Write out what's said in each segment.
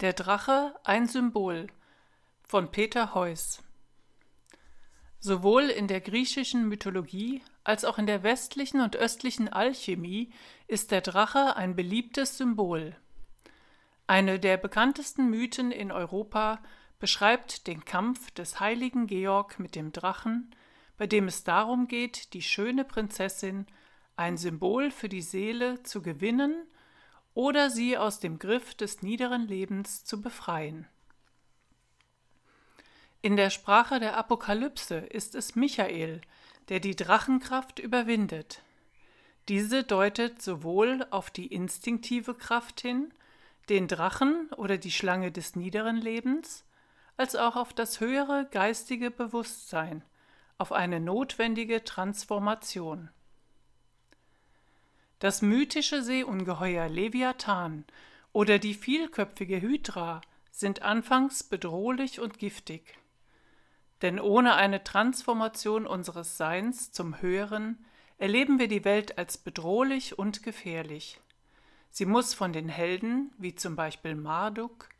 Der Drache ein Symbol von Peter Heuss Sowohl in der griechischen Mythologie als auch in der westlichen und östlichen Alchemie ist der Drache ein beliebtes Symbol. Eine der bekanntesten Mythen in Europa beschreibt den Kampf des heiligen Georg mit dem Drachen, bei dem es darum geht, die schöne Prinzessin, ein Symbol für die Seele, zu gewinnen oder sie aus dem Griff des niederen Lebens zu befreien. In der Sprache der Apokalypse ist es Michael, der die Drachenkraft überwindet. Diese deutet sowohl auf die instinktive Kraft hin, den Drachen oder die Schlange des niederen Lebens, als auch auf das höhere geistige Bewusstsein, auf eine notwendige Transformation. Das mythische Seeungeheuer Leviathan oder die vielköpfige Hydra sind anfangs bedrohlich und giftig. Denn ohne eine Transformation unseres Seins zum Höheren erleben wir die Welt als bedrohlich und gefährlich. Sie muss von den Helden, wie zum Beispiel Marduk,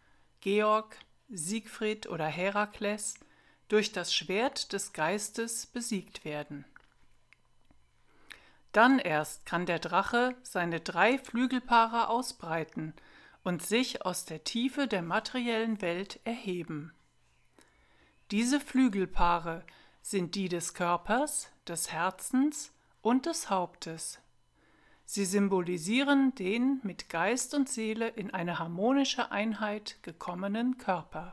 Georg, Siegfried oder Herakles, durch das Schwert des Geistes besiegt werden. Dann erst kann der Drache seine drei Flügelpaare ausbreiten und sich aus der Tiefe der materiellen Welt erheben. Diese Flügelpaare sind die des Körpers, des Herzens und des Hauptes. Sie symbolisieren den mit Geist und Seele in eine harmonische Einheit gekommenen Körper.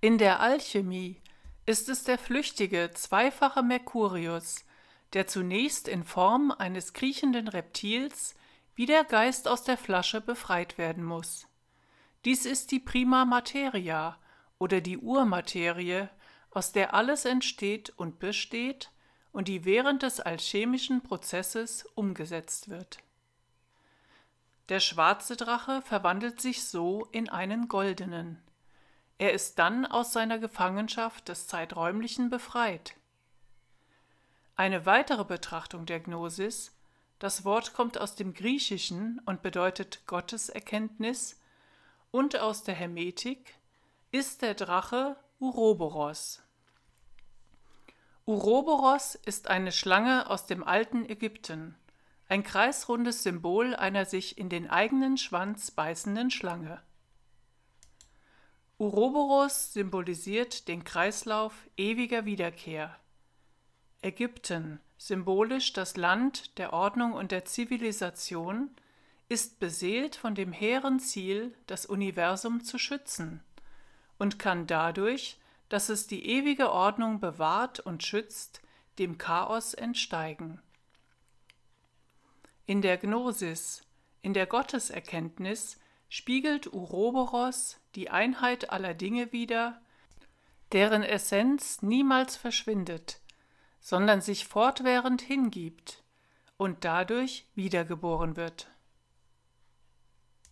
In der Alchemie ist es der flüchtige, zweifache Mercurius, der zunächst in Form eines kriechenden Reptils wie der Geist aus der Flasche befreit werden muss. Dies ist die Prima Materia oder die Urmaterie, aus der alles entsteht und besteht und die während des alchemischen Prozesses umgesetzt wird. Der schwarze Drache verwandelt sich so in einen goldenen. Er ist dann aus seiner Gefangenschaft des Zeiträumlichen befreit. Eine weitere Betrachtung der Gnosis, das Wort kommt aus dem Griechischen und bedeutet Gotteserkenntnis, und aus der Hermetik ist der Drache Uroboros. Uroboros ist eine Schlange aus dem alten Ägypten, ein kreisrundes Symbol einer sich in den eigenen Schwanz beißenden Schlange. Uroboros symbolisiert den Kreislauf ewiger Wiederkehr. Ägypten, symbolisch das Land der Ordnung und der Zivilisation, ist beseelt von dem hehren Ziel, das Universum zu schützen und kann dadurch, dass es die ewige Ordnung bewahrt und schützt, dem Chaos entsteigen. In der Gnosis, in der Gotteserkenntnis, spiegelt Uroboros die Einheit aller Dinge wider, deren Essenz niemals verschwindet, sondern sich fortwährend hingibt und dadurch wiedergeboren wird.